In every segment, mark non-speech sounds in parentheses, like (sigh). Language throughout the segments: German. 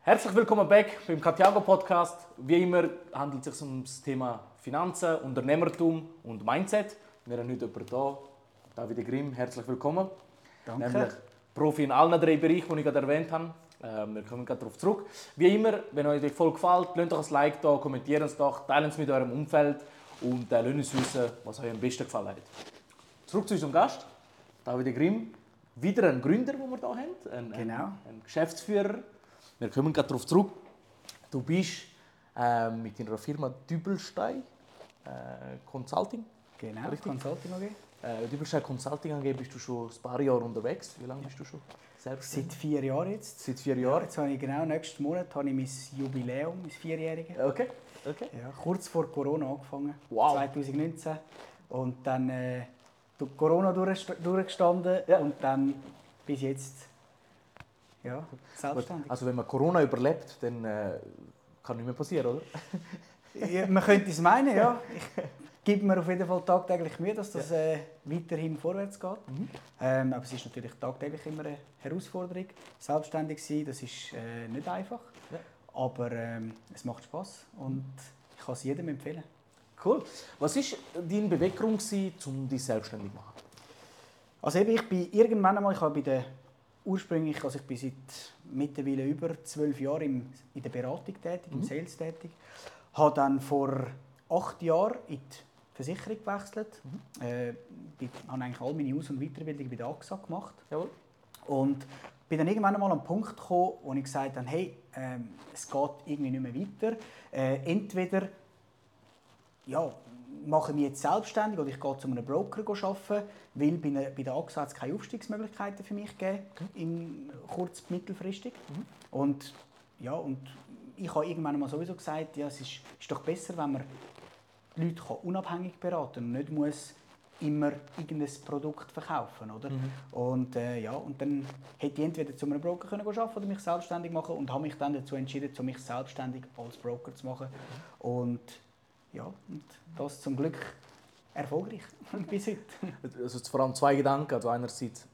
Herzlich willkommen back beim Katiago Podcast. Wie immer handelt es sich um das Thema Finanzen, Unternehmertum und Mindset. Wir haben heute jemanden hier, David Grimm. Herzlich willkommen. Danke. Nämlich Profi in allen drei Bereichen, die ich gerade erwähnt habe. Ähm, wir kommen gerade darauf zurück. Wie immer, wenn euch die Folge gefällt, lasst doch ein Like da, kommentiert es doch, teilt es mit eurem Umfeld und äh, lasst uns wissen, was euch am besten gefallen hat. Zurück zu unserem Gast, David Grimm. Wieder ein Gründer, den wir hier haben. Ein, ein, Genau. ein Geschäftsführer. Wir kommen gerade darauf zurück. Du bist ähm, mit deiner Firma Dübelstein äh, Consulting. Genau, Richtig. Consulting AG. Äh, Dübelstein Consulting AG bist du schon ein paar Jahre unterwegs. Wie lange bist du schon selbst? Seit vier Jahren jetzt. Seit vier Ja, Jahren. jetzt habe ich genau nächsten Monat habe ich mein Jubiläum, mein Vierjähriges. Okay. okay. Ja, kurz vor Corona angefangen, Wow. 2019. Und dann äh, durch Corona durch, durchgestanden Ja. und dann bis jetzt ja, selbstständig. Also wenn man Corona überlebt, dann äh, kann nichts mehr passieren, oder? Ja, man könnte es meinen, ja. (laughs) Ich gebe mir auf jeden Fall tagtäglich Mühe, dass das äh, weiterhin vorwärts geht. Mhm. Ähm, aber es ist natürlich tagtäglich immer eine Herausforderung. Selbstständig sein, das ist äh, nicht einfach. Ja. Aber ähm, es macht Spaß und ich kann es jedem empfehlen. Cool. Was war dein Beweggrund, um dich selbstständig zu machen? Also eben, ich bin irgendwann einmal, ich habe bei der ursprünglich, also ich bin seit mittlerweile über zwölf Jahren im, in der Beratung tätig, im Sales tätig, habe dann vor acht Jahren in die Versicherung gewechselt, äh, bin, habe eigentlich all meine Aus- und Weiterbildung bei der AXA gemacht Jawohl. und bin dann irgendwann einmal an einen Punkt gekommen, wo ich gesagt habe, hey, ähm, es geht irgendwie nicht mehr weiter. Äh, entweder ja, mache ich mich jetzt selbstständig oder ich gehe zu einem Broker arbeiten, weil bei, einer, bei der AXA hat es keine Aufstiegsmöglichkeiten für mich gegeben, in kurz- mittelfristig. Und, ja, und ich habe irgendwann mal sowieso gesagt, ja, es ist, ist doch besser, wenn man die Leute kann unabhängig beraten und nicht muss immer irgendein Produkt verkaufen, oder? Und, äh, ja, und dann hätte ich entweder zu einem Broker können arbeiten oder mich selbstständig machen und habe mich dann dazu entschieden, zu mich selbstständig als Broker zu machen. Und ja, und das zum Glück erfolgreich (laughs) bis heute. Also vor allem zwei Gedanken. Also einerseits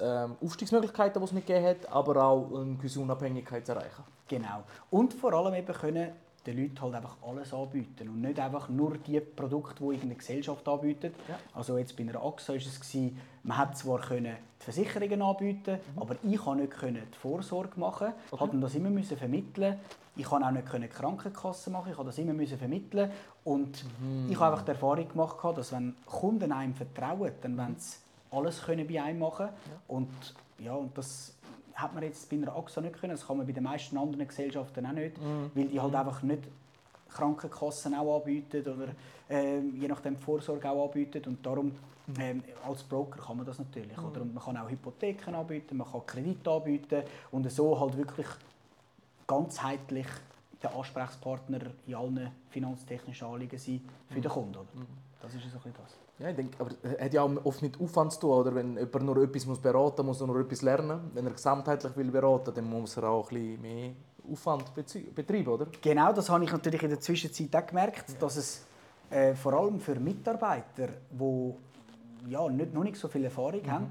ähm, Aufstiegsmöglichkeiten, die es mitgegeben hat, aber auch eine gewisse Unabhängigkeit zu erreichen. Genau. Und vor allem eben können den Leuten halt einfach alles anbieten und nicht einfach nur die Produkte, die irgendeine Gesellschaft anbietet. Ja. Also jetzt bei einer AXA war es, gewesen, man hat zwar können die Versicherungen anbieten, aber ich konnte nicht können die Vorsorge machen, Okay. okay. das immer müssen vermitteln. Ich konnte auch nicht können die Krankenkasse machen, ich konnte das immer vermitteln. Und ich habe einfach die Erfahrung gemacht, dass wenn Kunden einem vertrauen, dann wollen sie alles können bei einem machen. Und ja, und das hat man jetzt bei einer AXA nicht können, das kann man bei den meisten anderen Gesellschaften auch nicht, weil die halt einfach nicht Krankenkassen auch anbieten oder ähm, je nachdem die Vorsorge auch anbieten. Und darum ähm, als Broker kann man das natürlich oder? Und man kann auch Hypotheken anbieten, man kann Kredite anbieten. Und so halt wirklich ganzheitlich der Ansprechpartner in allen finanztechnischen Anliegen sein für den Kunden. Oder? Das ist so ein bisschen das. Ja, ich denke, aber es hat ja auch oft mit Aufwand zu tun, oder? Wenn jemand nur etwas muss beraten muss, muss er nur etwas lernen. Wenn er gesamtheitlich will beraten dann muss er auch ein bisschen mehr Aufwand betreiben, oder? Genau, das habe ich natürlich in der Zwischenzeit auch gemerkt, dass es äh, vor allem für Mitarbeiter, die ja, nicht, noch nicht so viel Erfahrung haben, äh,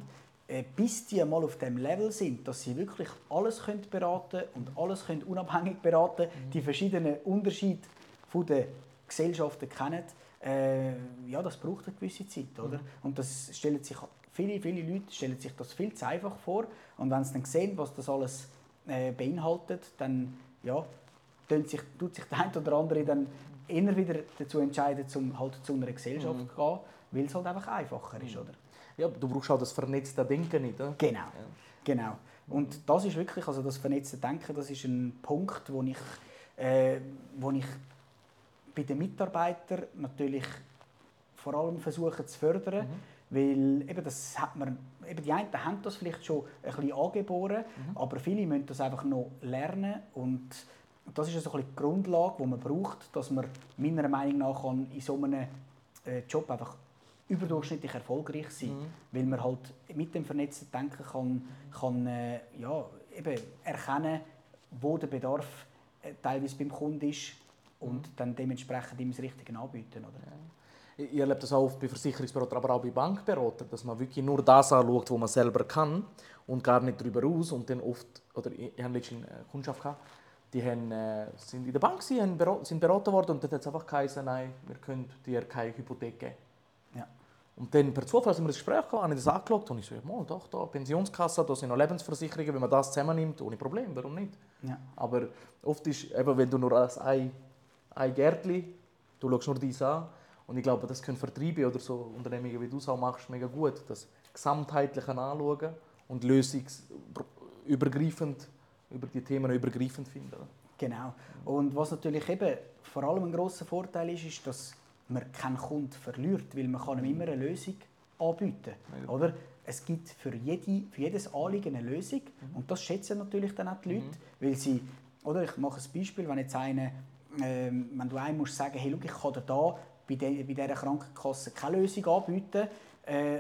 bis die mal auf dem Level sind, dass sie wirklich alles können beraten und alles können unabhängig beraten, die verschiedenen Unterschiede von den Gesellschaften kennen, äh, ja, das braucht eine gewisse Zeit, oder? Und das stellen sich viele, viele Leute stellen sich das viel zu einfach vor. Und wenn sie dann sehen, was das alles äh, beinhaltet, dann ja, tut sich, tut sich der eine oder andere dann eher wieder dazu entscheiden, zum halt zu einer Gesellschaft zu gehen, weil es halt einfach einfacher ist, oder? Ja, du brauchst auch das vernetzte Denken nicht. Oder? Genau, genau. Und das ist wirklich, also das vernetzte Denken, das ist ein Punkt, wo ich, äh, wo ich bei den Mitarbeitern natürlich vor allem versuche zu fördern, weil eben das hat man, eben die einen haben das vielleicht schon ein bisschen angeboren, aber viele müssen das einfach noch lernen und das ist so ein bisschen die Grundlage, die man braucht, dass man meiner Meinung nach in so einem äh, Job einfach überdurchschnittlich erfolgreich sein, weil man halt mit dem vernetzten Denken kann, kann äh, ja, eben erkennen, wo der Bedarf äh, teilweise beim Kunden ist und dann dementsprechend ihm das Richtige anbieten. Oder? ich erlebe das auch oft bei Versicherungsberatern, aber auch bei Bankberatern, dass man wirklich nur das anschaut, was man selber kann und gar nicht darüber aus. Und dann oft, oder ich, ich habe letztens eine Kundschaft gehabt, die haben, äh, sind in der Bank, gewesen, sind beraten worden und dann hat es einfach geheißen, nein, wir können dir keine Hypothek geben. Und dann per Zufall sind wir das Gespräch gehabt, habe ich das angeschaut und ich so, ja, doch, da, Pensionskasse, da sind noch Lebensversicherungen, wenn man das zusammennimmt, ohne Problem, warum nicht? Ja. Aber oft ist, eben, wenn du nur als ein, ein Gärtchen, du schaust nur dies an, und ich glaube, das können Vertriebe oder so Unternehmungen, wie du es auch machst, mega gut, das gesamtheitlich anschauen und lösungsübergreifend über die Themen übergreifend finden. Genau. Und was natürlich eben vor allem ein großer Vorteil ist, ist, dass man keinen Kunden verliert, weil man kann ihm immer eine Lösung anbieten kann. Oder? Es gibt für, jede, für jedes Anliegen eine Lösung mhm. und das schätzen natürlich dann auch die Leute, mhm. weil sie, oder ich mache ein Beispiel, wenn jetzt eine, äh, wenn du einem musst sagen, hey, schau, ich kann dir da bei, de, bei dieser Krankenkasse keine Lösung anbieten, äh,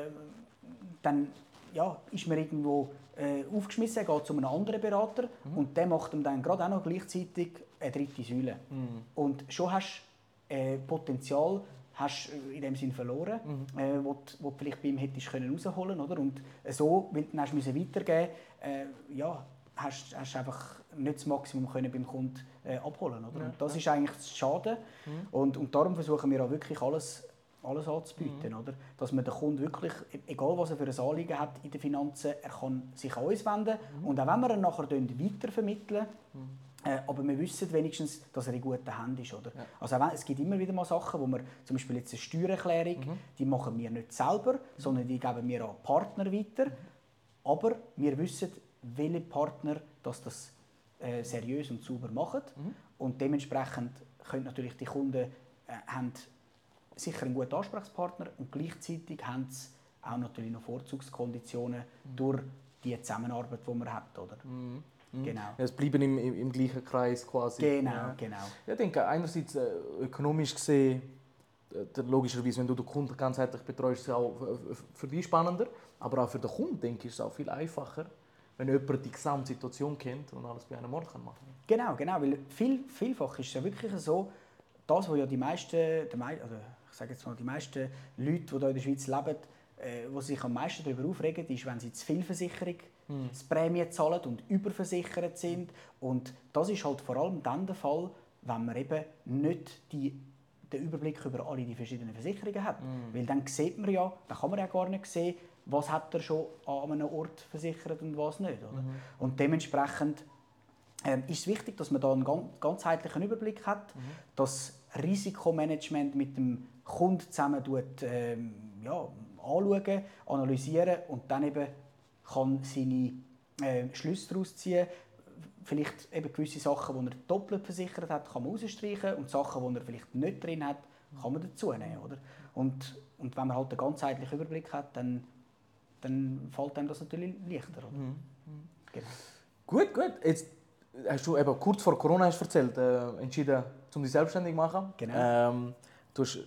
dann ja, ist man irgendwo äh, aufgeschmissen, geht zu einem anderen Berater mhm. und der macht ihm dann gerade auch noch gleichzeitig eine dritte Säule. Mhm. Und schon hast äh, Potenzial hast in dem Sinn verloren, mhm. äh, wo, du, wo du vielleicht bei ihm hättest können rausholen oder? Und so, weil du dann hast weitergeben äh, ja, hast du einfach nicht das Maximum können beim Kunden äh, abholen oder? Ja, und das ja. ist eigentlich das Schade. Mhm. Und, und darum versuchen wir auch wirklich alles alles anzubieten. Mhm. Oder? Dass man den Kunden wirklich, egal was er für ein Anliegen hat in den Finanzen, er kann sich an uns wenden. Mhm. Und auch wenn wir ihn nachher weitervermitteln, mhm. Äh, aber wir wissen wenigstens, dass er in guten Händen ist. Oder? Ja. Also es gibt immer wieder mal Sachen, wo wir zum Beispiel jetzt eine Steuererklärung, mhm. die machen wir nicht selber, mhm. sondern die geben wir an Partner weiter. Mhm. Aber wir wissen, welche Partner dass das äh, seriös und sauber machen. Und dementsprechend können natürlich die Kunden äh, haben sicher ein guter Ansprechpartner und gleichzeitig haben sie auch natürlich noch Vorzugskonditionen mhm. durch die Zusammenarbeit, die man hat. Oder? Mhm. Genau. Es bleiben im, im, im, gleichen Kreis quasi. Genau, ja. genau. Ich denke, einerseits äh, ökonomisch gesehen, äh, logischerweise, wenn du den Kunden ganzheitlich betreust, ist es auch für dich spannender. Aber auch für den Kunden, denke ich, ist es auch viel einfacher, wenn jemand die Gesamtsituation kennt und alles bei einem Ort machen kann. Genau, genau. Weil viel, vielfach ist es ja wirklich so, das, was ja die meisten, die mei also sage jetzt mal, die meisten Leute, die hier in der Schweiz leben, äh, die sich am meisten darüber aufregen, ist, wenn sie zu viel Versicherung hm. Prämie zahlen und überversichert sind. Und das ist halt vor allem dann der Fall, wenn man eben nicht die, den Überblick über alle die verschiedenen Versicherungen hat. Mm. Weil dann sieht man ja, dann kann man ja gar nicht sehen, was hat er schon an einem Ort versichert und was nicht. Oder? Mm. Und dementsprechend ähm, ist es wichtig, dass man da einen ganzheitlichen Überblick hat, mhm. das Risikomanagement mit dem Kunden zusammen tut, ähm, ja, anschauen, analysieren und dann eben kann seine äh, Schlüsse daraus ziehen. Vielleicht eben gewisse Sachen, die er doppelt versichert hat, kann man rausstreichen und Sachen, die er vielleicht nicht drin hat, kann man dazu nehmen. Oder? Und, und wenn man halt einen ganzheitlichen Überblick hat, dann, dann fällt einem das natürlich leichter. Oder? Mhm. Genau. Gut, gut. Jetzt hast du eben kurz vor Corona hast erzählt, äh, entschieden, um dich selbstständig zu machen. Genau. Ähm, du hast,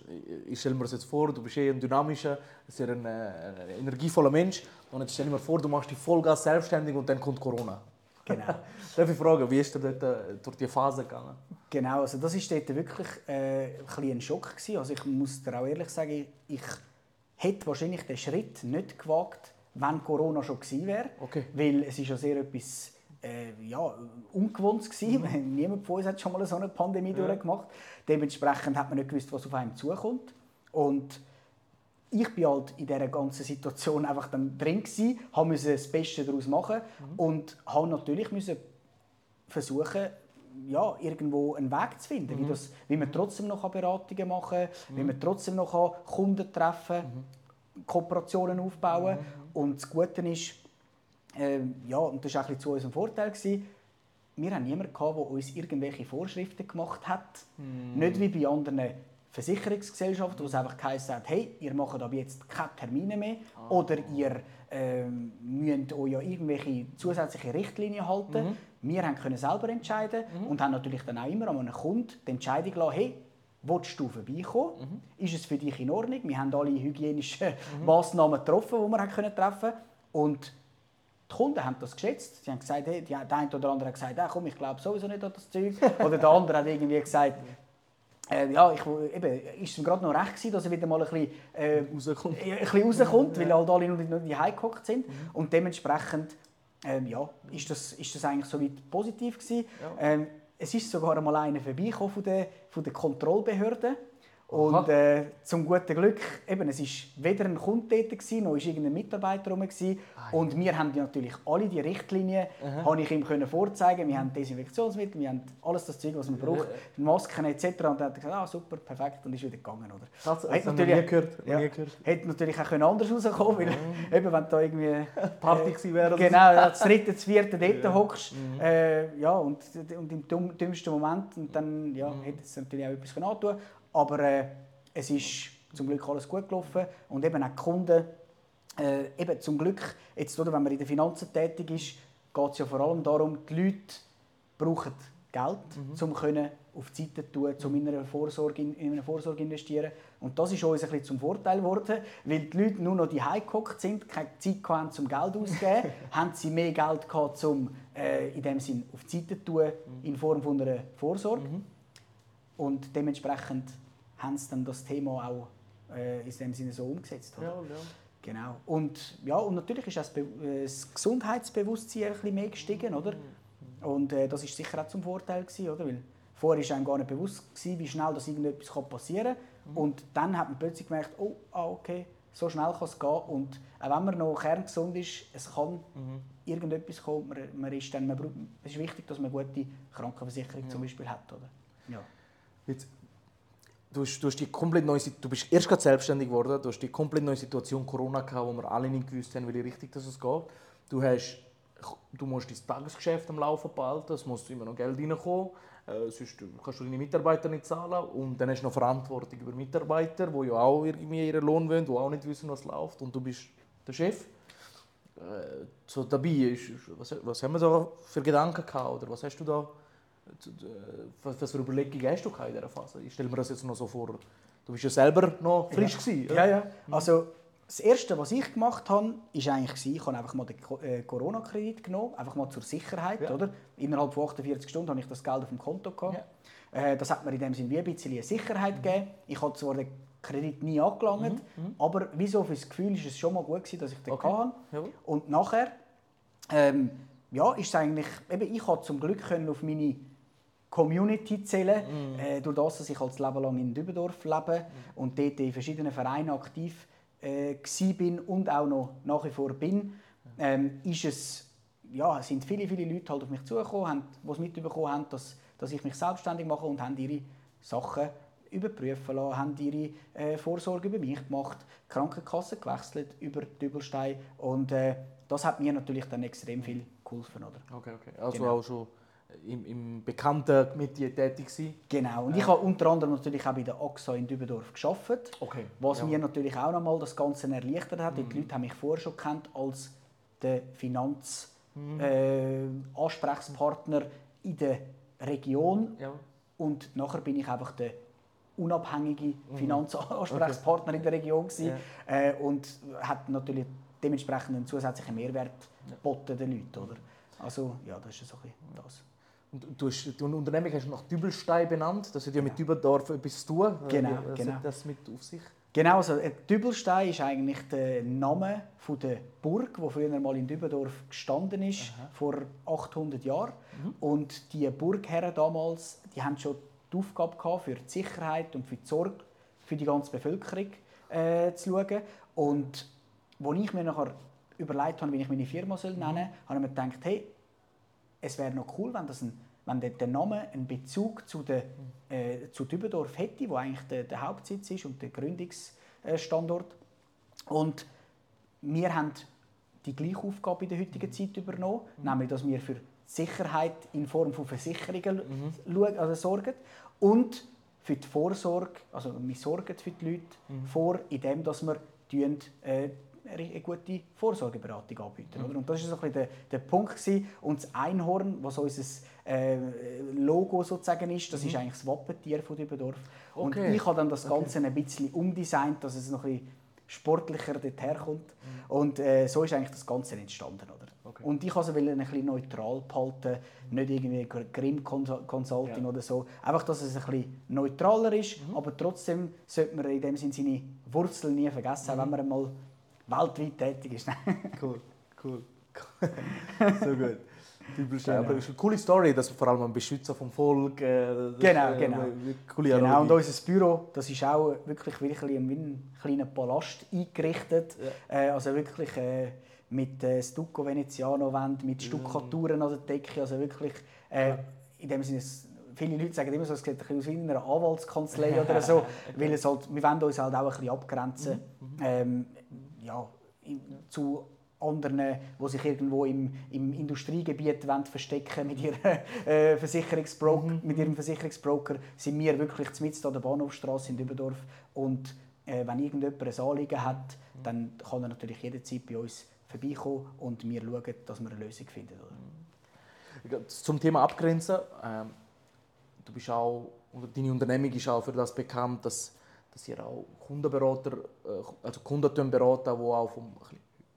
ich stelle mir das jetzt vor, du bist eh ein dynamischer, sehr ein, ein energievoller Mensch. Und jetzt stell dir vor, du machst dich Vollgas selbstständig und dann kommt Corona. Genau. (laughs) Darf ich fragen, wie ist du dort äh, durch die Phase gegangen? Genau, also das war dort wirklich äh, ein, ein Schock. Gewesen. Also ich muss dir auch ehrlich sagen, ich hätte wahrscheinlich den Schritt nicht gewagt, wenn Corona schon gewesen wäre. Okay. Weil es ist ja sehr etwas äh, ja, ungewohnt gewesen. Mhm. (laughs) Niemand von uns hat schon mal so eine Pandemie ja. durchgemacht. Dementsprechend hat man nicht gewusst, was auf einem zukommt. Und ich bin halt in dieser ganzen Situation einfach dann drin gewesen, musste das Beste daraus machen mhm. und habe natürlich müssen versuchen, ja, irgendwo einen Weg zu finden, mhm. wie, das, wie man trotzdem noch Beratungen machen kann, wie mhm. man trotzdem noch Kunden treffen mhm. Kooperationen aufbauen mhm. Und das Gute ist, ähm, ja, und das war auch zu unserem Vorteil. Gewesen. Wir hatten niemanden, der uns irgendwelche Vorschriften gemacht hat. Mm. Nicht wie bei anderen Versicherungsgesellschaften, wo es einfach geheißen hat, hey, ihr macht aber jetzt keine Termine mehr oh. oder ihr ähm, müsst euch ja irgendwelche zusätzliche Richtlinien halten. Mhm. Wir können selber entscheiden mhm. und haben natürlich dann auch immer an einen Kunden die Entscheidung gelassen, hey, willst du vorbeikommen? Mhm. Ist es für dich in Ordnung? Wir haben alle hygienischen mhm. Massnahmen getroffen, die wir treffen konnten. Und die Kunden haben das geschätzt. Sie haben gesagt, hey, der eine oder andere hat gesagt, hey, komm, ich glaube sowieso nicht an das Zeug. (laughs) Oder der andere hat irgendwie gesagt, äh, ja, ich, eben, ist es gerade noch recht gewesen, dass er wieder mal ein bisschen, äh, rauskommt. ein bisschen rauskommt, weil halt alle nur die heimgehockt sind. Mhm. Und dementsprechend ähm, ja, ist, das, ist das eigentlich soweit positiv gewesen. Ja. Ähm, es ist sogar einmal einer vorbeigekommen von der, von der Kontrollbehörde und äh, zum guten Glück, eben, es war weder ein Kunde dort, noch war irgendein Mitarbeiter rum. Ah, und wir haben natürlich alle die Richtlinien habe ich ihm können vorzeigen. Wir haben Desinfektionsmittel, wir haben alles das Zeug, was man braucht, Masken etc. Und er hat gesagt, ah, super, perfekt, und ist wieder gegangen. Oder? Das, das hat natürlich, nie gehört. Ja, nie gehört. Hätte natürlich auch anders rauskommen weil mhm. eben, wenn da irgendwie... (laughs) Party gewesen wäre. Genau, das dritte, das vierte dort ja. hockst. Mhm. Äh, ja, und, und im dümmsten Moment, und dann ja, mhm. hätte es natürlich auch etwas antun können. Aber äh, es ist zum Glück alles gut gelaufen und eben auch die Kunden, äh, eben zum Glück, jetzt, oder, wenn man in den Finanzen tätig ist, geht es ja vor allem darum, die Leute brauchen Geld, mhm. um können auf die Seite zu tun, um in eine Vorsorge, in eine Vorsorge investieren. Und das ist uns ein bisschen zum Vorteil geworden, weil die Leute nur noch die gehockt sind, keine Zeit hatten, um Geld auszugeben, (laughs) haben sie mehr Geld gehabt, um äh, in dem Sinn auf die Seite zu tun, mhm. in Form von einer Vorsorge. Mhm. Und dementsprechend haben sie dann das Thema auch äh, in dem Sinne so umgesetzt. Oder? Ja, ja. Genau. Und, ja, und natürlich ist das, Be äh, das Gesundheitsbewusstsein ein bisschen mehr gestiegen, oder? Und äh, das ist sicher auch zum Vorteil gewesen, oder? Weil vorher war einem gar nicht bewusst gewesen, wie schnell das irgendetwas passieren kann. Mhm. Und dann hat man plötzlich gemerkt, oh, ah, okay, so schnell kann es gehen. Und auch wenn man noch kerngesund ist, es kann mhm. irgendetwas kommen. Man, man ist dann, man, es ist wichtig, dass man eine gute Krankenversicherung ja. zum Beispiel hat, oder? Ja. Jetzt, du, hast, du, hast die komplett neue, du bist erst gerade selbstständig geworden, du hast die komplett neue Situation Corona gehabt, wo wir alle nicht gewusst haben, wie richtig das geht. Du, hast, du musst dein Tagesgeschäft am Laufen behalten, es muss immer noch Geld reinkommen, äh, sonst kannst du deine Mitarbeiter nicht zahlen und dann hast du noch Verantwortung über Mitarbeiter, die ja auch irgendwie ihren Lohn wollen, die auch nicht wissen, was läuft und du bist der Chef. Äh, so dabei ist, was, was haben wir da für Gedanken gehabt oder was hast du da was für Überlegungen hast du in dieser Phase? Ich stelle mir das jetzt noch so vor. Du bist ja selber noch frisch. Ja, gewesen, ja. ja. Also, das Erste, was ich gemacht habe, ist eigentlich, ich habe einfach mal den äh, Corona-Kredit genommen, einfach mal zur Sicherheit. Ja. Oder? Innerhalb von 48 Stunden habe ich das Geld auf dem Konto gehabt. Ja. Äh, das hat mir in dem Sinne wie ein bisschen Sicherheit mhm. gegeben. Ich habe zwar den Kredit nie angelangt, mhm. mhm. aber wieso für das Gefühl ist es schon mal gut gewesen, dass ich den okay. hatte. Ja. Und nachher, ähm, ja, ist es eigentlich, eben, ich habe zum Glück können auf meine Community zählen, mm. äh, durch das, dass ich als Leben lang in Dübendorf lebe mm. und dort in verschiedenen Vereinen aktiv äh, bin und auch noch nach wie vor bin, ähm, ist es, ja, sind viele, viele Leute halt auf mich zugekommen, die es mitbekommen haben, dass, dass ich mich selbstständig mache und haben ihre Sachen überprüfen lassen, haben ihre äh, Vorsorge über mich gemacht, die Krankenkasse gewechselt über Dübelstein und äh, das hat mir natürlich dann extrem viel geholfen. Oder? Okay, okay. Also genau. auch schon im, im bekannten Metier tätig sein. Genau. Und ich habe unter anderem natürlich auch bei der AXA in Dübendorf geschafft, okay. was ja. mir natürlich auch nochmal das Ganze erleichtert hat. Mhm. Die Leute haben mich vorher schon kennt als der Finanzansprechpartner mhm. äh, in der Region. Ja. Und nachher bin ich einfach der unabhängige mhm. Finanzansprechpartner okay. in der Region gewesen, ja. äh, und hat natürlich dementsprechend einen zusätzlichen Mehrwert geboten den Leuten, oder? Also ja, das ist so ein das. Und du hast, die Unternehmung hast du nach Dübelstein benannt. Das hat ja mit Dübeldorf etwas zu tun. Genau, Was genau. hat das mit auf sich? Genau, also äh, Dübelstein ist eigentlich der Name von der Burg, die früher mal in Dübendorf gestanden ist, Aha. vor 800 Jahren. Mhm. Und die Burgherren damals, die haben schon die Aufgabe gehabt, für die Sicherheit und für die Sorge für die ganze Bevölkerung äh, zu schauen. Und als ich mir nachher überlegt habe, wie ich meine Firma soll nennen soll, mhm. habe ich mir gedacht, hey, es wäre noch cool, wenn, das ein, wenn der, der Name einen Bezug zu, der, äh, zu Dübendorf hätte, wo eigentlich der, der, Hauptsitz ist und der Gründungsstandort. Und wir haben die gleiche Aufgabe in der heutigen mhm. Zeit übernommen, mhm. nämlich dass wir für Sicherheit in Form von Versicherungen mhm. also sorgen und für die Vorsorge, also wir sorgen für die Leute mhm. vor, indem dass wir äh, eine gute Vorsorgeberatung anbieten. Mhm. Und das war so ein der, der Punkt. Gewesen. Und das Einhorn, was unser äh, Logo sozusagen ist, das mhm. ist eigentlich das Wappentier von Dübendorf. Okay. Und ich habe dann das Ganze okay. ein bisschen umdesignt, dass es noch ein bisschen sportlicher dort herkommt. Mhm. Und äh, so ist eigentlich das Ganze entstanden. Oder? Okay. Und ich also will ein bisschen neutral behalten, nicht irgendwie Grimm Consulting ja. oder so. Einfach, dass es ein bisschen neutraler ist, mhm. aber trotzdem sollte man in dem Sinne seine Wurzeln nie vergessen, mhm. wenn man einmal weltweit tätig ist. (laughs) cool, cool. (laughs) so gut. Typisch, genau. ist eine coole Story, dass vor allem ein Beschützer vom Volk. Äh, genau, genau. genau. Und unser Büro, das ist auch wirklich wie ein kleiner Palast eingerichtet. Ja. Äh, also wirklich äh, mit äh, Stucco Veneziano Wand, mit Stuckaturen mm. an der Decke, also wirklich äh, in dem Sinne viele Leute sagen immer so, es sieht ein bisschen aus wie in einer Anwaltskanzlei (laughs) oder so, weil es halt, wir wollen uns halt auch ein bisschen abgrenzen mhm. mhm. ähm, ja, zu anderen, die sich irgendwo im, im Industriegebiet verstecken mit, ihrer, (laughs) äh, Versicherungsbroker, mhm. mit ihrem Versicherungsbroker, sind wir wirklich mitten an der Bahnhofstraße in Dübendorf. Und äh, wenn irgendjemand ein Anliegen hat, dann kann er natürlich jederzeit bei uns vorbeikommen und wir schauen, dass wir eine Lösung finden. Oder? Zum Thema Abgrenzen. Ähm, du bist auch, deine Unternehmung ist auch für das bekannt, dass, dass ihr auch Kundenberater, äh, also Kunden beraten, die auch vom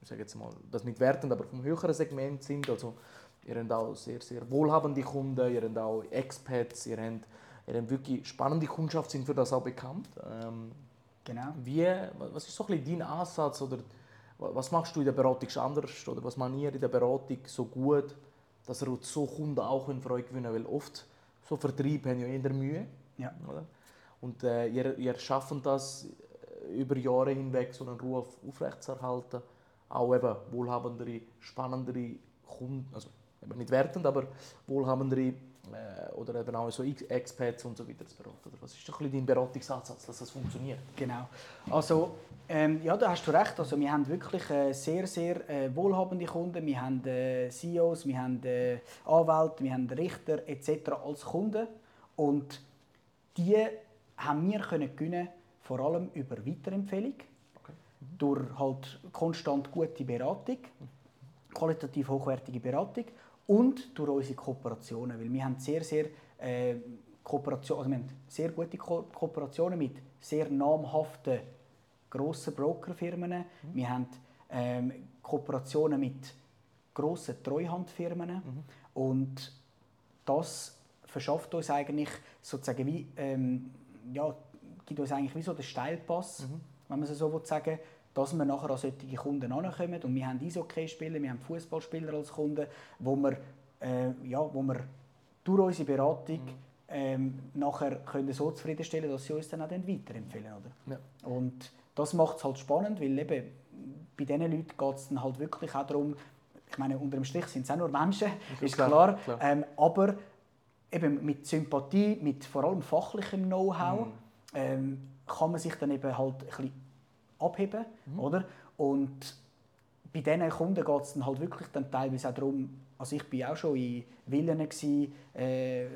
ich sage jetzt mal, das nicht wertend, aber vom höheren Segment sind. Also, ihr habt auch sehr, sehr wohlhabende Kunden, ihr habt auch Expats, ihr habt, ihr habt wirklich spannende Kundschaft, sind für das auch bekannt. Ähm, genau. Wie, was ist so ein dein Ansatz oder was machst du in der Beratung anders oder was macht ihr in der Beratung so gut, dass ihr so Kunden auch für euch gewinnen Weil oft so Vertrieb haben ja eher Mühe. Ja. Oder? Und äh, ihr, ihr schafft das über Jahre hinweg, so einen Ruf aufrechtzuerhalten auch eben wohlhabendere, spannendere Kunden, also eben nicht wertend, aber wohlhabendere äh, oder eben auch so Experts und so weiter zu beraten. Was ist ein dein Beratungsansatz, dass das funktioniert? Genau. Also ähm, ja, da hast du recht. Also wir haben wirklich äh, sehr, sehr äh, wohlhabende Kunden. Wir haben äh, CEOs, wir haben äh, Anwälte, wir haben Richter etc. als Kunden und die haben wir können gewinnen, vor allem über Weiterempfehlung durch halt konstant gute Beratung, qualitativ hochwertige Beratung und durch unsere Kooperationen, weil wir haben sehr, sehr äh, Kooperation, also wir haben sehr gute Ko Kooperationen mit sehr namhaften grossen Brokerfirmen. Mhm. Wir haben ähm, Kooperationen mit grossen Treuhandfirmen mhm. und das verschafft uns eigentlich sozusagen wie ähm, ja, gibt uns eigentlich wie so den Steilpass, mhm. wenn man es so sagen will, dass wir nachher an solche Kunden ankommen. Und wir haben Eishockey-Spieler, wir haben Fußballspieler als Kunden, wo wir, äh, ja, wo wir durch unsere Beratung mhm. ähm, nachher können so zufriedenstellen dass sie uns dann auch dann weiterempfehlen. Oder? Ja. Und das macht es halt spannend, weil eben bei diesen Leuten geht es dann halt wirklich auch darum, ich meine, unter dem Strich sind es auch nur Menschen, ist klar, klar, klar. Ähm, aber eben mit Sympathie, mit vor allem fachlichem Know-how, mhm. ähm, kann man sich dann eben halt ein bisschen abheben. Mhm. Oder? Und bei diesen Kunden geht es dann halt wirklich dann teilweise auch darum, also ich war auch schon in Villen, äh,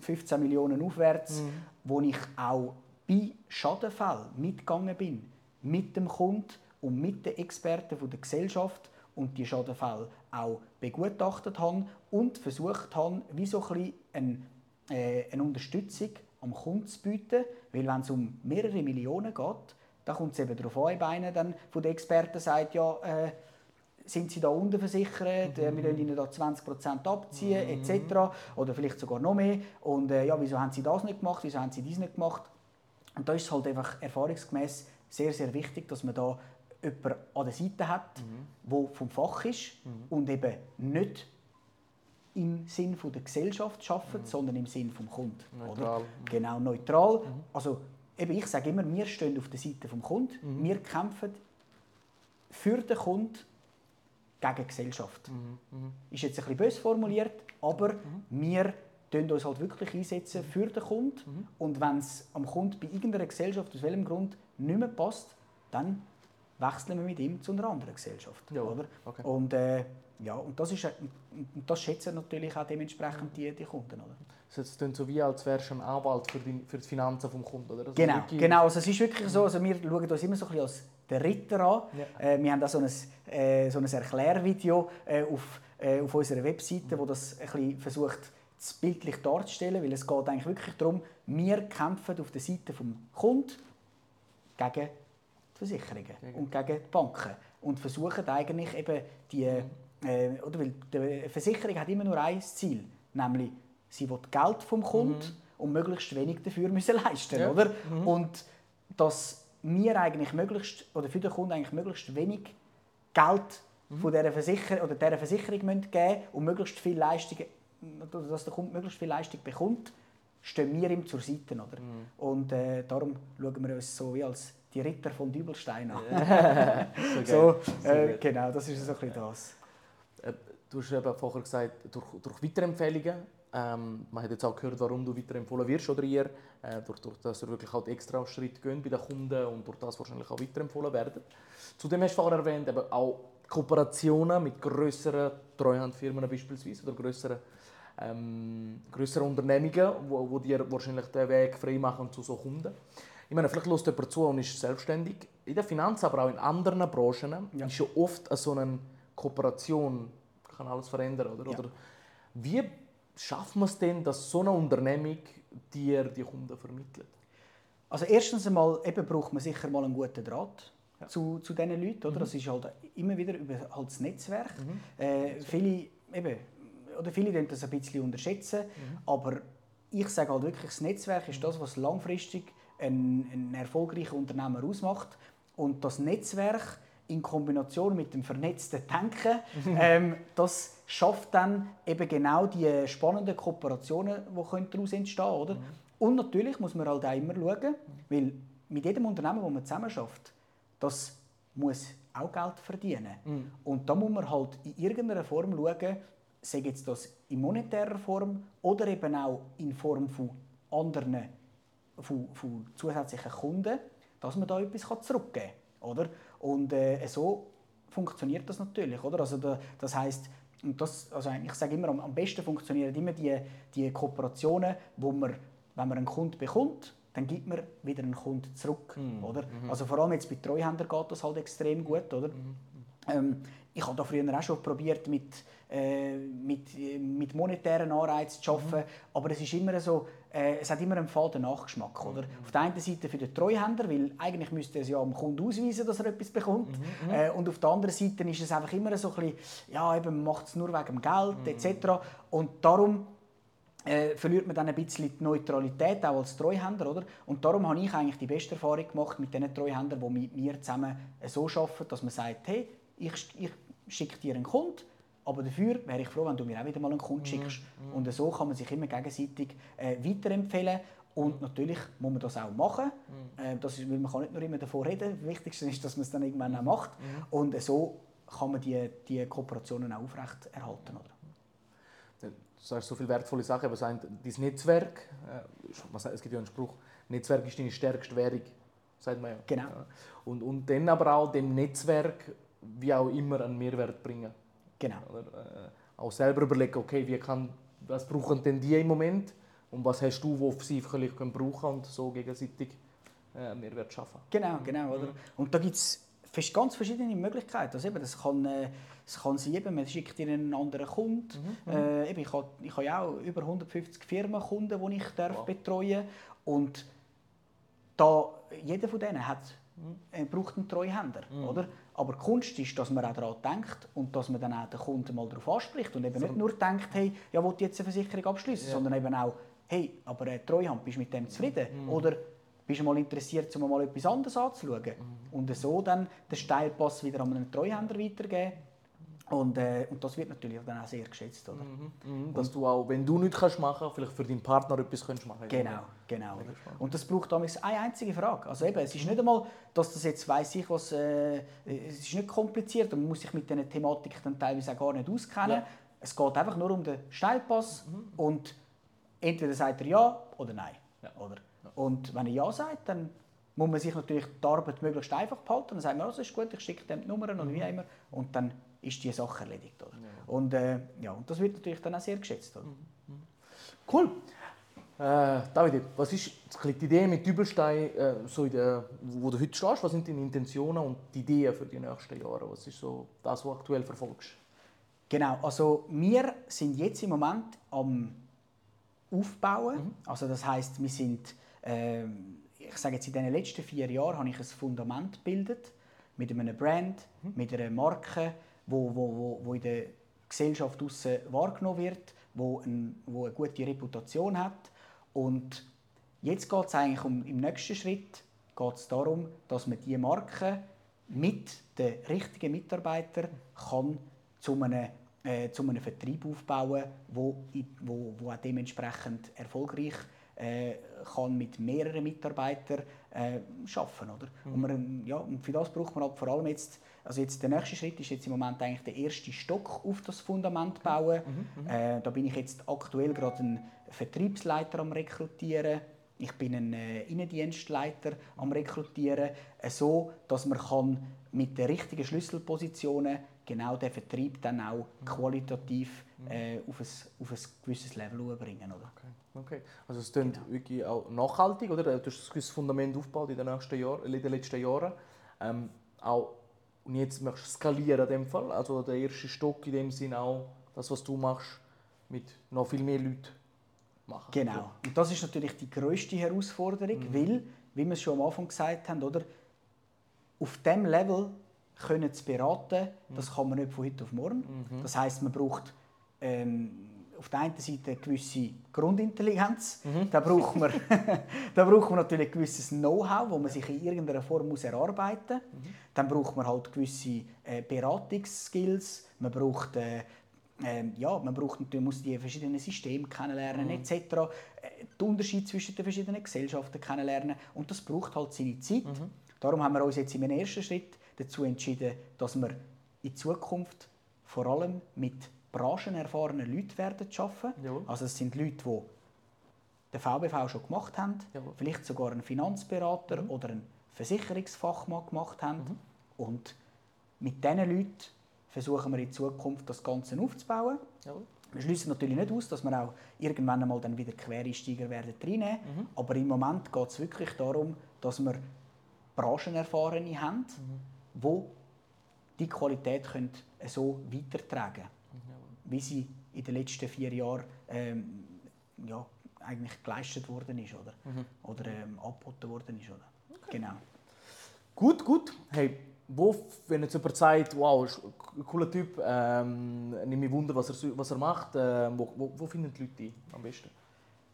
15 Millionen aufwärts, mhm. wo ich auch bei Schadenfällen mitgegangen bin, mit dem Kunden und mit den Experten der Gesellschaft und die Schadenfälle auch begutachtet haben und versucht haben, wie so ein eine, äh, eine Unterstützung am Kunden zu bieten, weil wenn es um mehrere Millionen geht, da kommt es eben darauf an, einer dann von den Experten sagt, ja, äh, sind sie da unterversichert, äh, mhm. wir wollen ihnen da 20% abziehen, mhm. etc. Oder vielleicht sogar noch mehr. Und äh, ja, wieso haben sie das nicht gemacht, wieso haben sie dies nicht gemacht? Und da ist es halt einfach erfahrungsgemäß sehr, sehr wichtig, dass man da jemanden an der Seite hat, mhm. vom Fach ist mhm. und eben nicht im Sinn der Gesellschaft arbeitet, mhm. sondern im Sinn des Kunden. Neutral. Oder? Genau, neutral. Mhm. Also eben, ich sage immer, wir stehen auf der Seite des Kunden. Mhm. Wir kämpfen für den Kunden gegen die Gesellschaft. Mhm. Mhm. Ist jetzt ein bisschen böse formuliert, aber mhm. wir tun uns halt wirklich einsetzen für den Kunden. Mhm. Und wenn es am Kunden bei irgendeiner Gesellschaft aus welchem Grund nicht mehr passt, dann wechseln wir mit ihm zu einer anderen Gesellschaft. Ja. Oder? Okay. Und, äh, ja, und das, ist, das schätzen natürlich auch dementsprechend die, die Kunden. Oder? Es klingt so wie, als wärst du ein Anwalt für die, für die Finanzen des Kunden. Oder? Also genau, genau. Also es ist wirklich so, also wir schauen uns immer so ein bisschen als der Ritter an. Ja. Äh, wir haben da so ein, äh, so ein Erklärvideo äh, auf, äh, auf unserer Webseite, mhm. wo das ein bisschen versucht, das bildlich darzustellen, weil es geht eigentlich wirklich darum, wir kämpfen auf der Seite des Kunden gegen die Versicherungen gegen. und gegen die Banken und versuchen eigentlich eben die, äh, oder weil die Versicherung hat immer nur ein Ziel, nämlich sie will Geld vom Kunden mhm. und möglichst wenig dafür (laughs) müssen leisten, ja. oder? Mhm. Und dass wir eigentlich möglichst oder für den Kunden eigentlich möglichst wenig Geld mhm. von dieser Versicherung oder dieser Versicherung geben müssen und möglichst viel Leistung, dass der Kunde möglichst viel Leistung bekommt, stehen wir ihm zur Seite, oder? Mhm. Und äh, darum schauen wir uns so wie als die Ritter von Dübelstein an. (laughs) so, so äh, genau, das ist so ein bisschen das. Äh, du hast eben vorher gesagt, durch, durch Weiterempfehlungen ähm, man hat jetzt auch gehört, warum du weiterempfohlen wirst oder ihr, äh, durch, durch dass ihr wirklich auch extra Schritt gehen bei den Kunden und durch das wahrscheinlich auch weiterempfohlen werden. Zudem hast du vorher erwähnt, eben auch Kooperationen mit größeren Treuhandfirmen beispielsweise oder größeren, ähm, größeren Unternehmungen, wo, wo dir wahrscheinlich den Weg frei machen zu so Kunden. Ich meine, vielleicht lässt jemand zu und ist selbstständig. In der Finanz, aber auch in anderen Branchen ja. ist ja oft so eine Kooperation kann alles verändern, oder? Ja. oder wie schafft man es denn, dass so eine Unternehmung dir die Kunden vermittelt? Also erstens einmal eben braucht man sicher mal einen guten Draht ja. zu, zu diesen Leuten. Oder? Mhm. Das ist halt immer wieder über halt das Netzwerk. Mhm. Äh, viele, eben, oder viele das ein bisschen unterschätzen, mhm. aber ich sage halt wirklich, das Netzwerk ist das, was langfristig ein, ein erfolgreicher Unternehmer ausmacht. Und das Netzwerk in Kombination mit dem vernetzten Denken, ähm, das schafft dann eben genau die spannenden Kooperationen, die daraus entstehen oder? Mhm. Und natürlich muss man halt auch immer schauen, weil mit jedem Unternehmen, das man zusammen schafft, das muss auch Geld verdienen. Mhm. Und da muss man halt in irgendeiner Form schauen, sei jetzt das in monetärer Form oder eben auch in Form von anderen, von, von zusätzlichen Kunden, dass man da etwas zurückgeben kann. Oder? Und äh, so funktioniert das natürlich, oder? Also da, das heißt, und das, also ich sage immer, am besten funktionieren immer die, die Kooperationen, wo man, wenn man einen Kunden bekommt, dann gibt man wieder einen Kunden zurück, mhm. oder? Mhm. Also vor allem jetzt bei Treuhändern geht das halt extrem gut, oder? Mhm. Ähm, ich habe da früher auch schon probiert mit, äh, mit, mit monetären Anreizen zu arbeiten, mhm. aber es ist immer so, äh, es hat immer einen faden Nachgeschmack. Oder? Mhm. Auf der einen Seite für den Treuhänder, weil eigentlich müsste er es ja am Kunden ausweisen, dass er etwas bekommt. Mhm. mhm. Äh, und auf der anderen Seite ist es einfach immer so ein bisschen, ja, eben, man macht es nur wegen dem Geld mhm. etc. Und darum äh, verliert man dann ein bisschen die Neutralität, auch als Treuhänder. Oder? Und darum habe ich eigentlich die beste Erfahrung gemacht mit den Treuhändern, die mit mir zusammen so arbeiten, dass man sagt, hey, ich, ich schicke dir einen Kunden, aber dafür wäre ich froh, wenn du mir auch wieder mal einen Kunden mhm. schickst. Mm, Und so kann man sich immer gegenseitig äh, weiterempfehlen. Und natürlich muss man das auch machen. Mm. Äh, das ist, man kann nicht nur immer davon reden. Das Wichtigste ist, dass man es dann irgendwann auch macht. Mm. Und so kann man die, die Kooperationen auch aufrecht erhalten. Oder? Du sagst so viele wertvolle Sachen, aber dein Netzwerk, äh, es gibt ja einen Spruch, Netzwerk ist deine stärkste Währung, sagt man ja. Genau. Und, und dann aber auch dem Netzwerk, wie auch immer, einen Mehrwert bringen. Genau. Oder, äh, auch selber überlegen, okay, wie kann, was brauchen denn die im Moment und was hast du, wo sie vielleicht können brauchen und so gegenseitig äh, Mehrwert schaffen. Genau, genau. Oder? Mhm. Und da gibt es ganz verschiedene Möglichkeiten. Also eben, das kann, äh, das kann sein, eben, man schickt dir einen anderen Kunden. Mhm. mhm. Äh, eben, ich habe ich ha ja auch über 150 Firmenkunden, die ich darf wow. betreuen Und da, jeder von denen hat, mhm. äh, braucht einen Treuhänder. Mhm. Oder? Aber Kunst ist, dass man auch daran denkt und dass man dann auch den Kunden mal darauf anspricht und eben so. nicht nur denkt, hey, ja, will jetzt eine Versicherung abschließen, ja. sondern eben auch, hey, aber eine Treuhand, bist du mit dem zufrieden? Mhm. Oder bist du mal interessiert, um mal etwas anderes anzuschauen? Mhm. Und so dann den Steilpass wieder an einen Treuhänder weitergeben und, äh, und das wird natürlich dann auch sehr geschätzt. Oder? Mhm, mhm, dass du auch, wenn du nichts kannst machen vielleicht für deinen Partner etwas kannst machen Genau, genau. Und das braucht damals eine einzige Frage. Also eben, es ist nicht einmal, dass das jetzt weiß ich was, äh, es ist nicht kompliziert und man muss sich mit diesen Thematiken dann teilweise auch gar nicht auskennen. Ja. Es geht einfach nur um den Steilpass mhm. und entweder sagt er ja oder nein. Ja. Oder? Und wenn er ja sagt, dann muss man sich natürlich die Arbeit möglichst einfach behalten. Dann sagt man, also ist gut, ich schicke dem die Nummern oder wie mhm. immer. Und dann ist die Sache erledigt. Oder? Ja. Und, äh, ja, und das wird natürlich dann auch sehr geschätzt. Oder? Mhm. Cool. Äh, David, was ist die Idee mit Dübelstein, äh, so der, wo du heute stehst? Was sind deine Intentionen und die Ideen für die nächsten Jahre? Was ist so das, was du aktuell verfolgst? Genau, also wir sind jetzt im Moment am Aufbauen. Mhm. Also das heißt, wir sind, äh, ich sage jetzt in den letzten vier Jahren habe ich ein Fundament gebildet mit einem Brand, mhm. mit einer Marke, wo, wo, wo, wo in der Gesellschaft wahrgenommen wird, wo, ein, wo eine gute Reputation hat und jetzt geht es eigentlich um im nächsten Schritt geht es darum, dass man diese Marke mit den richtigen Mitarbeitern kann zu einem, äh, zu einem Vertrieb aufbauen wo, wo, wo auch dementsprechend erfolgreich äh, kann mit mehreren Mitarbeitern äh, arbeiten oder? Mhm. Und, man, ja, und für das braucht man halt vor allem jetzt, also jetzt der nächste Schritt ist jetzt im Moment eigentlich der erste Stock auf das Fundament bauen. Mhm. mhm. Äh, da bin ich jetzt aktuell gerade ein Vertriebsleiter am rekrutieren ich bin ein äh, Innendienstleiter am Rekrutieren, äh, so dass man kann mit den richtigen Schlüsselpositionen genau den Vertrieb dann auch mhm. qualitativ mhm. äh, auf, ein, auf ein gewisses Level bringen. Oder? Okay. Okay. Also es klingt genau. wirklich auch nachhaltig, oder? Du hast ein gewisses Fundament aufgebaut in den, nächsten Jahren, in den letzten Jahren. Ähm, auch, und jetzt möchtest du skalieren in dem Fall, also der erste Stock in dem Sinne auch, das, was du machst, mit noch viel mehr Leuten machen. Genau. Und das ist natürlich die größte Herausforderung, mhm. weil, wie wir es schon am Anfang gesagt haben, oder, auf diesem Level können zu beraten, mhm. das kann man nicht von heute auf morgen. Mhm. Das heißt, man braucht ähm, auf der einen Seite eine gewisse Grundintelligenz, mhm. da, braucht man, (laughs) da braucht man natürlich ein gewisses Know-how, das man sich in irgendeiner Form muss erarbeiten muss. Mhm. Dann braucht man halt gewisse äh, Beratungsskills, man braucht äh, ähm, ja, man braucht natürlich, muss die verschiedenen Systeme kennenlernen mhm. etc. Äh, den Unterschied zwischen den verschiedenen Gesellschaften kennenlernen und das braucht halt seine Zeit. Mhm. Darum haben wir uns jetzt im ersten Schritt dazu entschieden, dass wir in Zukunft vor allem mit branchenerfahrenen Leuten werden arbeiten. Jawohl. Also es sind Leute, die den VBV schon gemacht haben, Jawohl. vielleicht sogar einen Finanzberater mhm. oder einen Versicherungsfachmann gemacht haben. Mhm. Und mit diesen Leuten versuchen wir in Zukunft das Ganze aufzubauen. Ja. Wir schließen natürlich nicht aus, dass wir auch irgendwann einmal dann wieder Quereinsteiger werden reinnehmen. Mhm. Aber im Moment geht es wirklich darum, dass wir Branchenerfahrene haben, mhm. wo die Qualität können so weitertragen können. Wie sie in den letzten vier Jahren ähm, ja, eigentlich geleistet worden ist oder, mhm. oder ähm, angeboten worden ist. Oder? Okay. Genau. Gut, gut. Hey, wo, wenn jetzt jemand sagt, wow, ist ein cooler Typ, ähm, nehme mich Wunder, was er, was er macht, äh, wo, wo, wo finden die Leute ihn am besten?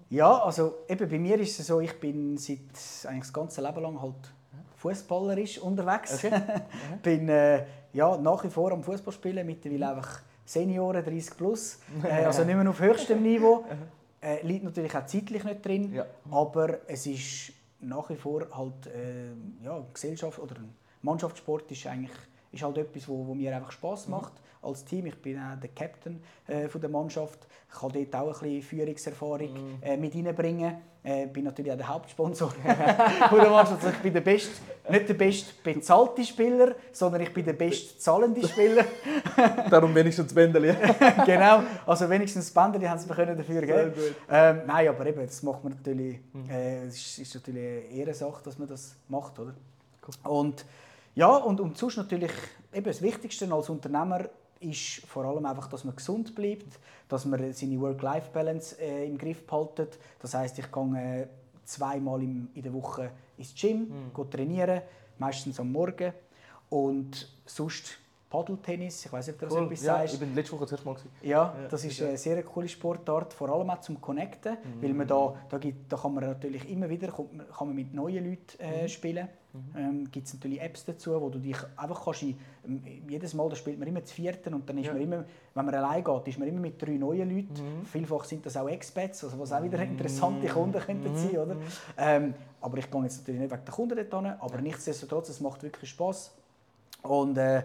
Ja, also eben bei mir ist es so, ich bin seit eigentlich das ganze Leben lang halt fußballerisch unterwegs. Okay. (laughs) Mhm. bin äh, ja, nach wie vor am Fußball spielen, mittlerweile einfach Senioren 30 plus, (laughs) äh, also nicht mehr auf höchstem Niveau. (laughs) Äh, liegt natürlich auch zeitlich nicht drin, ja. aber es ist nach wie vor halt äh, ja, Gesellschaft oder Mannschaftssport ist eigentlich ist halt etwas, wo, wo mir einfach Spaß mhm. macht mhm. als Team. Ich bin auch der Captain äh, von der Mannschaft. Ich kann dort auch ein bisschen Führungserfahrung mhm. äh, mit reinbringen. Äh, bin natürlich auch der Hauptsponsor. Also ich bin der best, nicht der best bezahlte Spieler, sondern ich bin der best zahlende Spieler. (laughs) Darum wenigstens Bändeli. (laughs) genau, also wenigstens Bändeli haben sie mir dafür geben. Ähm, nein, aber eben, das macht man natürlich. Mhm. Äh, ist, ist natürlich eine Ehrensache, dass man das macht, oder? Und ja, und, und sonst natürlich eben das Wichtigste als Unternehmer ist vor allem einfach, dass man gesund bleibt, dass man seine Work-Life-Balance äh, im Griff behaltet. Das heißt, ich gehe äh, zweimal im, in der Woche ins Gym, mhm. trainieren, meistens am Morgen. Und sonst Paddeltennis, ich weiß nicht, ob du cool. etwas ja, sagst. Ich bin letzte Woche zuerst mal. Ja, das ist eine sehr coole Sportart, vor allem auch zum Connecten, mhm. weil man da, da, gibt, da kann man natürlich immer wieder kann man mit neuen Leuten äh, mhm. spielen. Mhm. Ähm, gibt es natürlich Apps dazu, wo du dich einfach kannst, ähm, jedes Mal, da spielt man immer zu vierten und dann ist ja. man immer, wenn man allein geht, ist man immer mit drei neuen Leuten. Mhm. Vielfach sind das auch Expats, also was auch wieder mhm. interessante Kunden könnten sein, oder? Mhm. Ähm, aber ich gehe jetzt natürlich nicht wegen der Kunden dort hin, aber nichtsdestotrotz, es macht wirklich Spaß und äh,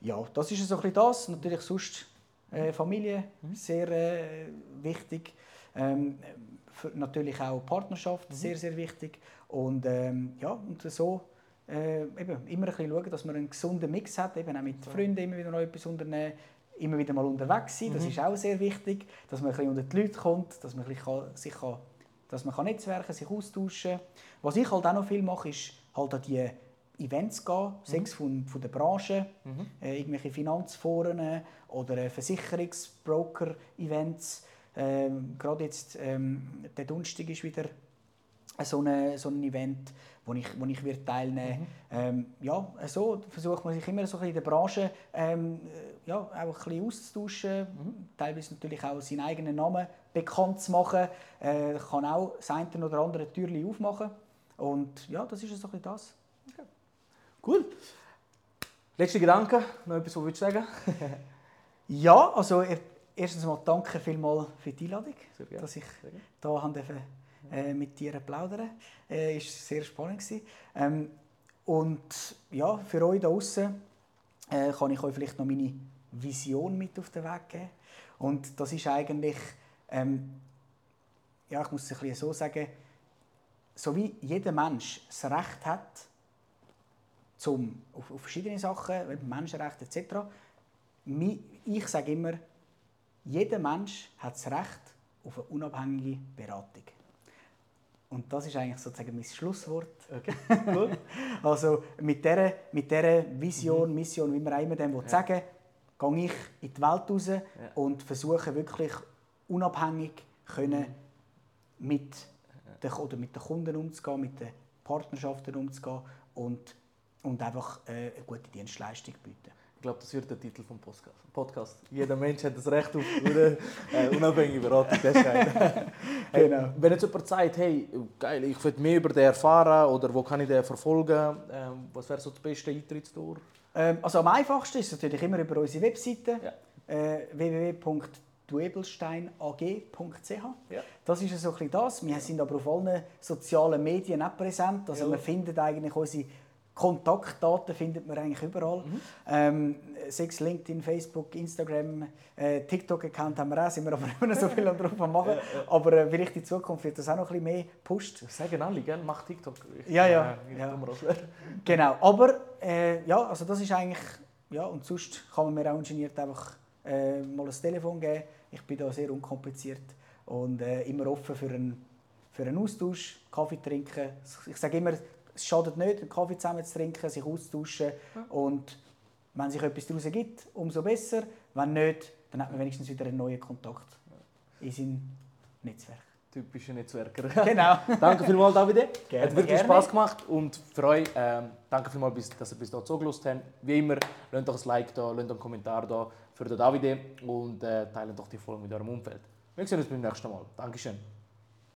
ja, das ist so ein bisschen das. Natürlich sonst äh, Familie, mhm. sehr äh, wichtig. Ähm, natürlich auch Partnerschaft, mhm. sehr, sehr wichtig. Und ähm, ja, und so äh, eben immer ein bisschen schauen, dass man einen gesunden Mix hat, eben auch mit Freunden immer wieder noch etwas unternehmen, immer wieder mal unterwegs sein, das mhm. ist auch sehr wichtig, dass man ein bisschen unter die Leute kommt, dass man ein bisschen sich kann, dass man kann netzwerken, sich austauschen. Was ich halt auch noch viel mache, ist halt an die Events gehen, mhm. sei es von, von der Branche, mhm. äh, irgendwelche Finanzforen oder äh, Versicherungsbroker-Events. Ähm, Gerade jetzt, ähm, der Donnerstag ist wieder so, eine, so ein Event, wo ich, wo ich wird teilnehmen mhm. ähm, Ja, so versucht man sich immer so in der Branche ähm, ja, auch ein bisschen auszutauschen, mhm. teilweise natürlich auch seinen eigenen Namen bekannt zu machen. Äh, kann auch das eine oder andere Türchen aufmachen. Und ja, das ist so ein bisschen das. Cool. Letzte Gedanken, noch etwas, was willst du sagen? (laughs) ja, also erstens mal danke vielmals für die Einladung, dass ich haben durfte, äh, mit dir plaudern äh, ist sehr spannend Ähm, und ja, für euch da draußen äh, kann ich euch vielleicht noch meine Vision mit auf den Weg geben. Und das ist eigentlich, ähm, ja, ich muss es ein bisschen so sagen, so wie jeder Mensch das Recht hat, zum, auf, auf verschiedene Sachen, Menschenrechte etc. Ich sage immer, jeder Mensch hat das Recht auf eine unabhängige Beratung. Und das ist eigentlich sozusagen mein Schlusswort. Okay, (laughs) gut. also mit dieser, mit dieser Vision, mhm. Mission, wie man auch immer dem ja. sagen gehe ich in die Welt raus ja. und versuche wirklich unabhängig können mit, den, oder mit den Kunden umzugehen, mit den Partnerschaften umzugehen und, und einfach äh, eine gute Dienstleistung bieten. Ich glaube, das wird der Titel vom Podcast. Jeder Mensch hat das Recht auf eine äh, unabhängige Beratung. Das (laughs) hey, genau. Wenn jetzt jemand sagt, hey, geil, ich will mehr über den erfahren oder wo kann ich den verfolgen, ähm, was wäre so das beste Eintrittstor? Ähm, also am einfachsten ist es natürlich immer über unsere Webseite ja. äh, www.duebelsteinag.ch. Ja. Das ist so ein das. Wir sind aber auf allen sozialen Medien auch präsent. Also ja. man findet eigentlich unsere Kontaktdaten findet man eigentlich überall. Mhm. Ähm, sechs LinkedIn, Facebook, Instagram, äh, TikTok-Account haben wir auch, sind wir aber (laughs) immer noch so viel drauf machen. Ja, ja. Aber äh, vielleicht in Zukunft wird das auch noch ein bisschen mehr gepusht. Sagen alle, gell? mach TikTok. Ich, ja, ja. Äh, ja. (laughs) genau, aber äh, ja, also das ist eigentlich, ja, und sonst kann man mir auch ungeniert einfach äh, mal ein Telefon geben. Ich bin da sehr unkompliziert und äh, immer offen für einen, für einen Austausch, Kaffee trinken. Ich sage immer, es schadet nicht, einen Kaffee zusammen zu trinken, sich auszutauschen. Ja. Und wenn sich etwas daraus gibt, umso besser. Wenn nicht, dann hat man wenigstens wieder einen neuen Kontakt in seinem Netzwerk. Typischer Netzwerker. Genau. (laughs) danke vielmals, David. Gerne, Hat wirklich Spaß gemacht. Und für euch, ähm, danke vielmals, dass ihr bis dahin zugelost habt. Wie immer, lasst doch ein Like da, lasst einen Kommentar da für den David und äh, teilt doch die Folge mit eurem Umfeld. Wir sehen uns beim nächsten Mal. Dankeschön.